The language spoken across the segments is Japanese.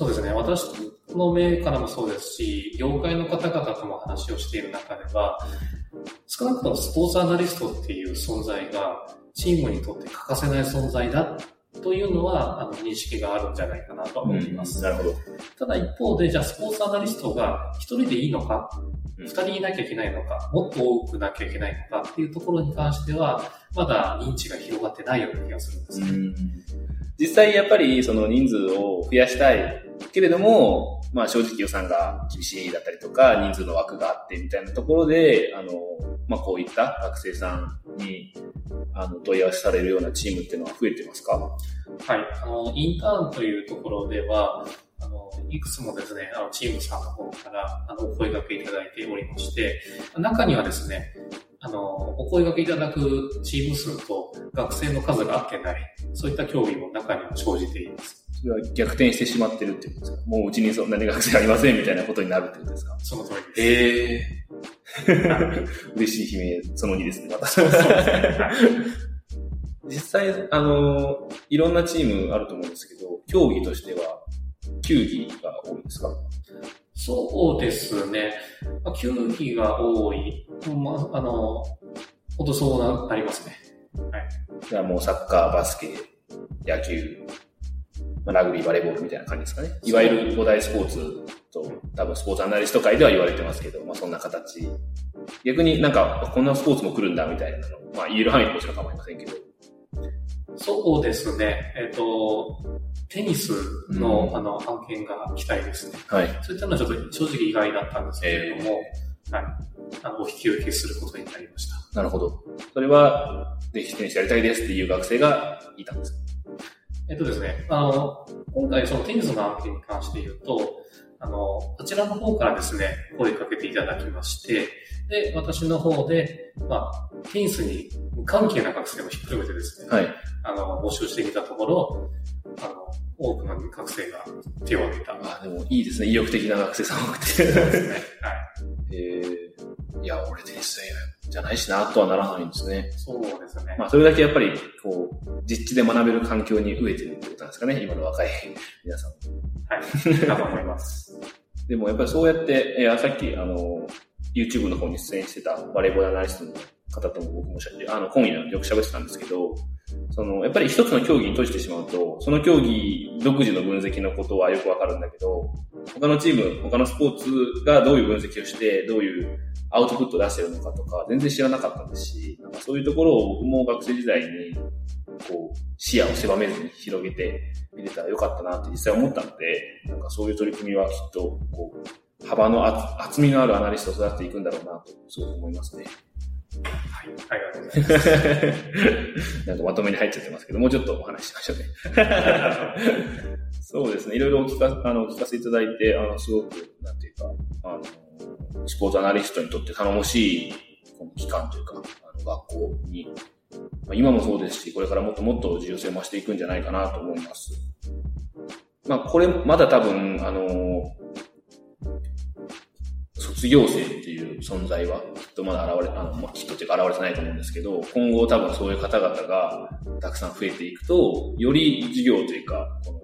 そうですね。私の目からもそうですし、業界の方々とも話をしている中では、少なくともスポーツアナリストっていう存在がチームにとって欠かせない存在だというのは、あの、認識があるんじゃないかなと思います。うん、なるほど。ただ一方で、じゃあスポーツアナリストが一人でいいのか、二、人いなきゃいけないのか、もっと多くなきゃいけないのかっていうところに関しては、まだ認知が広がってないような気がするんですね。うん実際やっぱりその人数を増やしたいけれども、まあ正直予算が厳しいだったりとか、人数の枠があってみたいなところで、あの、まあこういった学生さんに、あの、問い合わせされるようなチームっていうのは増えてますか？はい。あの、インターンというところでは、いくつもですね、あの、チームさんの方から、あの、お声掛けいただいておりまして、中にはですね、あの、お声掛けいただくチーム数と学生の数が合ってない、そういった競技も中には生じています。それは逆転してしまってるってことですか？もううちにそんなに学生ありませんみたいなことになるってことですか？その通りです。へえー。嬉しい悲鳴、その2ですね、私。実際、あの、いろんなチームあると思うんですけど、競技としては、球技が多いですか？そうですね。球技が多い。まあ、あの、ほんとそうなりますね。はい。じゃあもうサッカー、バスケ、野球、まあ、ラグビー、バレーボールみたいな感じですかね。いわゆる五大スポーツと、多分スポーツアナリスト界では言われてますけど、まあそんな形。逆になんか、こんなスポーツも来るんだみたいなの、まあ言える範囲でもちろん構いませんけど。そうですね。えっ、ー、と、テニスの、うん、あの案件が来たいですね。はい。そういったのはちょっと正直意外だったんですけれども、えー、はい。あの、お引き受けすることになりました。なるほど。それは、ぜひテニスやりたいですっていう学生がいたんですえっとですね、あの、今回そのテニスの案件に関して言うと、あの、こちらの方からですね、声かけていただきまして、で、私の方で、まあ、テニスに無関係な学生もひっくるめてですね、はい。あの、募集してみたところ、あの、多くの学生が手を挙げた。あ、でもいいですね。意欲的な学生さん多くて。ですね。はい。えー、いや、俺テニスじゃないしな、とはならないんですね。そうですね。まあ、それだけやっぱり、こう、実地で学べる環境に飢えてるってことなんですかね。今の若い皆さん。はい。だと思います。でもやっぱりそうやって、えー、さっき、あの、YouTube の方に出演してたバレーボールアナリストの方とも僕もしゃあの、今夜よく喋ってたんですけど、その、やっぱり一つの競技に閉じてしまうと、その競技独自の分析のことはよくわかるんだけど、他のチーム、他のスポーツがどういう分析をして、どういうアウトプットを出してるのかとか、全然知らなかったですし、なんかそういうところを僕も学生時代に、こう、視野を狭めずに広げて見れたらよかったなって実際思ったので、なんかそういう取り組みはきっと、こう、幅の厚みのあるアナリストを育てていくんだろうなと、すごく思いますね。はい、ありがとうございます。なんかまとめに入っちゃってますけど、もうちょっとお話ししましょうね。そうですね。いろいろお聞かあのお聞かせいただいて、あの、すごく、なんていうか、あの、スポーツアナリストにとって頼もしい、この機関というか、あの、学校に、まあ、今もそうですし、これからもっともっと重要性を増していくんじゃないかなと思います。まあ、これ、まだ多分、あの、卒業生っていう存在はきっとまだ現れ、あの、まあ、きっとっていうか現れてないと思うんですけど、今後多分そういう方々がたくさん増えていくと、より授業というか、この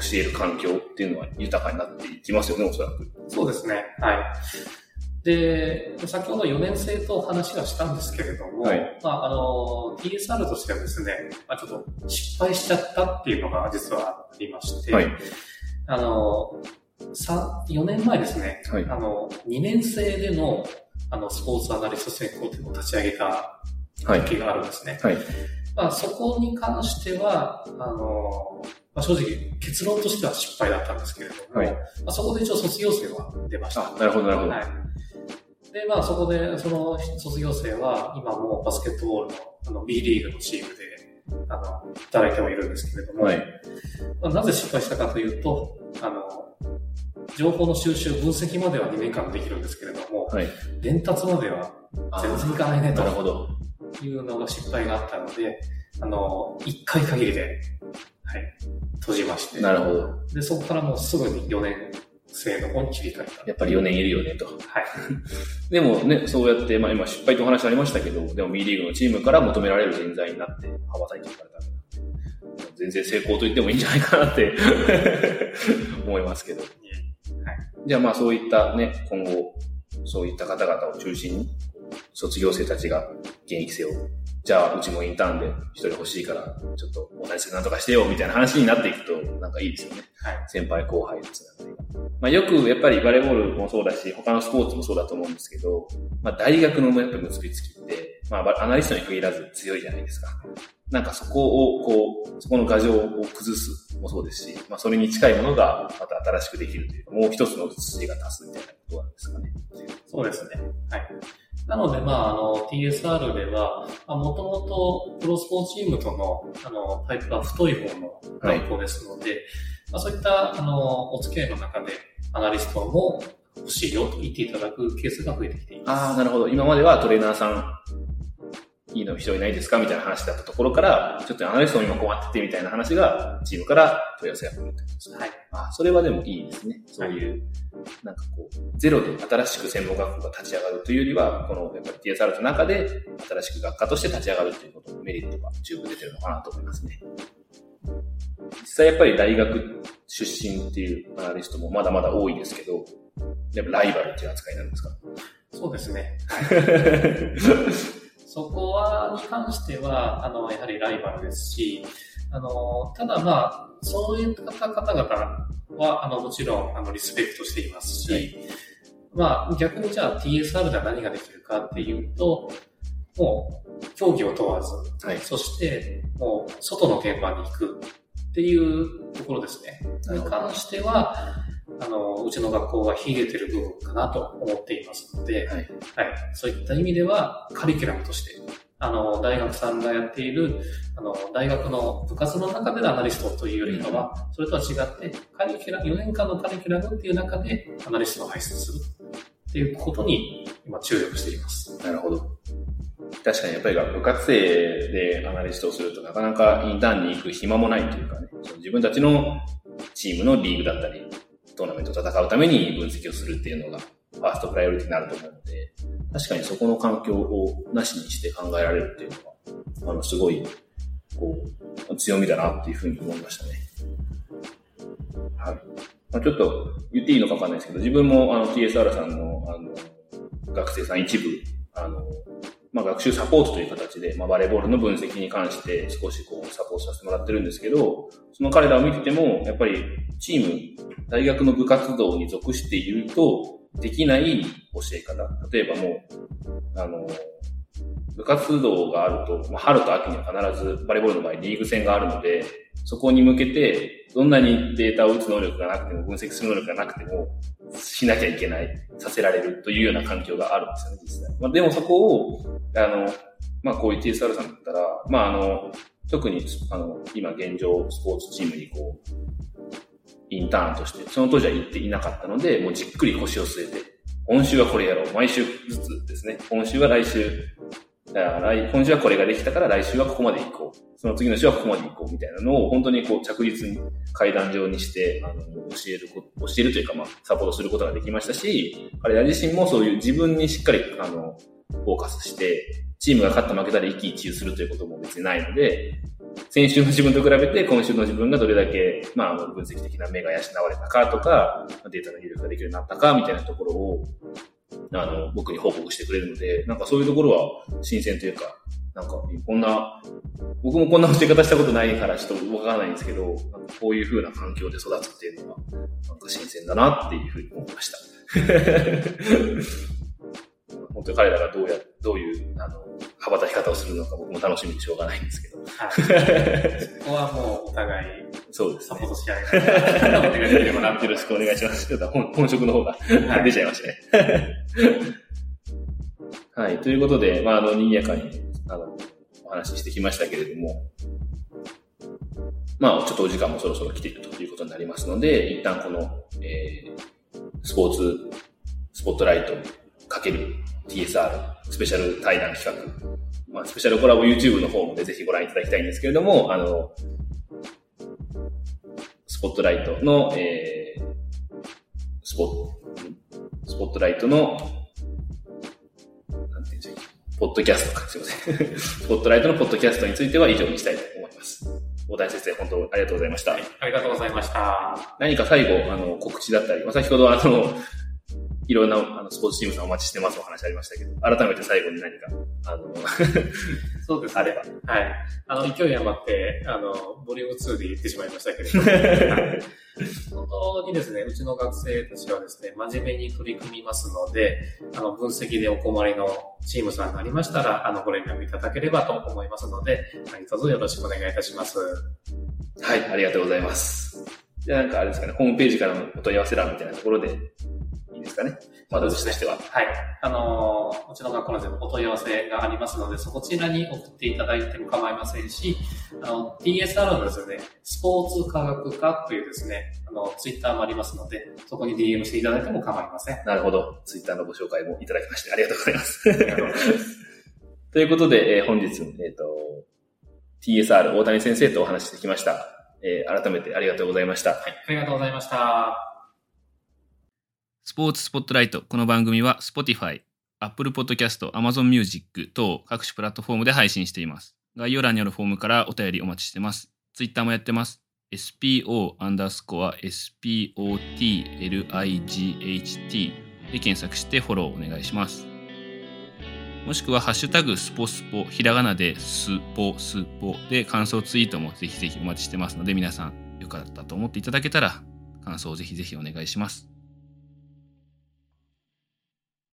教える環境っていうのは豊かになっていきますよね、おそらく。そうですね。はい。で、先ほど4年生と話がしたんですけれども、はい、まあ、あの、TSR としてはですね、まあ、ちょっと失敗しちゃったっていうのが実はありまして、はい、あの、4年前ですね、はい、あの、2年生での、あの、スポーツアナリスト専攻というのを立ち上げた時があるんですね。はい、まあ、そこに関しては、あの、まあ、正直結論としては失敗だったんですけれども、はい、まあ、そこで一応卒業生は出ました。なるほど、なるほど。はい。で、まあそこで、その卒業生は今もバスケットボールのあの B リーグのチームで、あの、働いてもいるんですけれども、はい、まあ、なぜ失敗したかというと、あの、情報の収集、分析までは2年間できるんですけれども、はい、伝達までは全然いかないねと。なるほど。いうのが失敗があったので、あの、1回限りで、はい、閉じまして。なるほど。で、そこからもうすぐに4年切り替えた。やっぱり4年いるよねと。はい。でもね、そうやって、まあ今失敗とお話ありましたけど、でも B リーグのチームから求められる人材になって羽ばたいていかれた全然成功と言ってもいいんじゃないかなって 思いますけど。はい、じゃあまあそういったね、今後、そういった方々を中心に、卒業生たちが現役生を、じゃあうちもインターンで一人欲しいから、ちょっと同じなんとかしてよみたいな話になっていくと、なんかいいですよね。はい、先輩後輩のつながりが。まあよくやっぱりバレーボールもそうだし、他のスポーツもそうだと思うんですけど、まあ大学のやっぱ結びつきって、まあアナリストに限らず強いじゃないですか。なんかそこを、こう、そこの牙城を崩すもそうですし、まあそれに近いものがまた新しくできるというか、もう一つの筋が足すみたいなことなんですかね。そうですね。はい。なので、まあ、あの、TSR では、あもともとプロスポーツチームとの、あの、パイプが太い方の外交ですので、はい、まあ、そういった、あの、お付き合いの中で、アナリストも欲しいよと言っていただくケースが増えてきています。ああ、なるほど。今まではトレーナーさんいいの人いないですかみたいな話だったところから、ちょっとアナリストも今困っててみたいな話が、チームから問い合わせが来るってことですね。はい。あ、それはでもいいですね。そういう、なんかこう、ゼロで新しく専門学校が立ち上がるというよりは、このやっぱり TSR の中で新しく学科として立ち上がるということのメリットが十分出てるのかなと思いますね。実際やっぱり大学出身っていうアナリストもまだまだ多いですけど、やっぱライバルっていう扱いなんですか？そうですね。は いそこは、に関しては、あの、やはりライバルですし、あの、ただまあ、そういった方々は、あの、もちろん、あの、リスペクトしていますし、はい、まあ、逆にじゃあ TSR では何ができるかっていうと、もう、競技を問わず、はい、そして、もう、外の現場に行くっていうところですね。に関しては、あの、うちの学校は秀でてる部分かなと思っていますので、はい、はい、そういった意味では、カリキュラムとして、あの、大学さんがやっている、あの、大学の部活の中でのアナリストというよりかは、それとは違って、カリキュラム、4年間のカリキュラムっていう中で、アナリストを輩出するっていうことに、今注力しています。なるほど。確かにやっぱり部活生でアナリストをするとなかなかインターンに行く暇もないというかね、自分たちのチームのリーグだったり、トーナメント戦うために分析をするっていうのが、ファーストプライオリティになると思うので、確かにそこの環境をなしにして考えられるっていうのは、あの、すごい、こう、強みだなっていうふうに思いましたね。はい。まあ、ちょっと言っていいのかわかんないですけど、自分もあの TSR さんのあの学生さん一部、あの、まあ、学習サポートという形で、まあ、バレーボールの分析に関して少しこうサポートさせてもらってるんですけど、その彼らを見てても、やっぱりチーム、大学の部活動に属していると、できない教え方。例えばもう、あの、部活動があると、まあ、春と秋には必ずバレーボールの場合リーグ戦があるので、そこに向けて、どんなにデータを打つ能力がなくても、分析する能力がなくても、しなきゃいけない、させられるというような環境があるんですよね、実際。まあ、でもそこを、あの、まあ、こういう TSR さんだったら、まあ、あの、特に、あの、今現状、スポーツチームにこう、インターンとして、その当時は行っていなかったので、もうじっくり腰を据えて、今週はこれやろう。毎週ずつですね。今週は来週、来今週はこれができたから来週はここまで行こう。その次の週はここまで行こうみたいなのを本当にこう着実に階段状にして、あの、教える、教えるというかまあ、サポートすることができましたし、彼ら自身もそういう自分にしっかり、あの、フォーカスして、チームが勝った負けたら一喜一憂するということも別にないので、先週の自分と比べて今週の自分がどれだけ、まあ、分析的な目が養われたかとか、データの入力ができるようになったかみたいなところを、あの、僕に報告してくれるので、なんかそういうところは新鮮というか、なんか、こんな、僕もこんな教え方したことないからちょっとわからないんですけど、なんかこういう風な環境で育つっていうのは、なんか新鮮だなっていうふうに思いました。本当に彼らがどうや、どういう、あの、羽ばたき方をするのか僕も楽しみでしょうがないんですけど。はい。そこはもうお互い、そうです、ね。サポートし合いながら。よろしくお願いします。ちょっと本本職の方が出ちゃいましたね。はい。ということで、まあ、あの、賑やかに、あの、お話ししてきましたけれども、まあ、ちょっとお時間もそろそろ来ているということになりますので、一旦この、えー、スポーツ、スポットライトかける TSR スペシャル対談企画。まあ、スペシャルコラボ YouTube の方もでぜひご覧いただきたいんですけれども、あの、スポットライトの、えー、スポスポットライトの、なんていうん。ポッドキャストか、すいません。スポットライトのポッドキャストについては以上にしたいと思います。大谷先生、本当ありがとうございました。はい、ありがとうございました。何か最後、あの、告知だったり、まあ、先ほどあの、いろんなあのスポーツチームさんお待ちしてますお話ありましたけど、改めて最後に何か、あの、そうですね。あれば。はい。あの、勢い余って、あの、ボリューム2で言ってしまいましたけれども、はい、本当にですね、うちの学生たちはですね、真面目に取り組みますので、あの、分析でお困りのチームさんがありましたら、あの、ご連絡いただければと思いますので、何卒よろしくお願いいたします。はい、ありがとうございます。じゃあなんかあれですかね、ホームページからのお問い合わせ欄みたいなところでかね。窓口としては。はい。あのー、うちの学校のお問い合わせがありますので、そちらに送っていただいても構いませんし、あの、TSR のですね、スポーツ科学科というですね、あの、ツイッターもありますので、そこに DM していただいても構いません。なるほど。ツイッターのご紹介もいただきましてありがとうございます。ということで、えー、本日、えっ、ー、と、TSR 大谷先生とお話してきました。えー、改めてありがとうございました。はい、ありがとうございました。スポーツスポットライト。この番組は Spotify、Apple Podcast、Amazon Music 等各種プラットフォームで配信しています。概要欄にあるフォームからお便りお待ちしてます。Twitter もやってます。SPO アンダースコア SPOTLIGHT で検索してフォローお願いします。もしくはハッシュタグスポスポ、ひらがなでスポスポで感想ツイートもぜひぜひお待ちしてますので皆さんよかったと思っていただけたら感想をぜひぜひお願いします。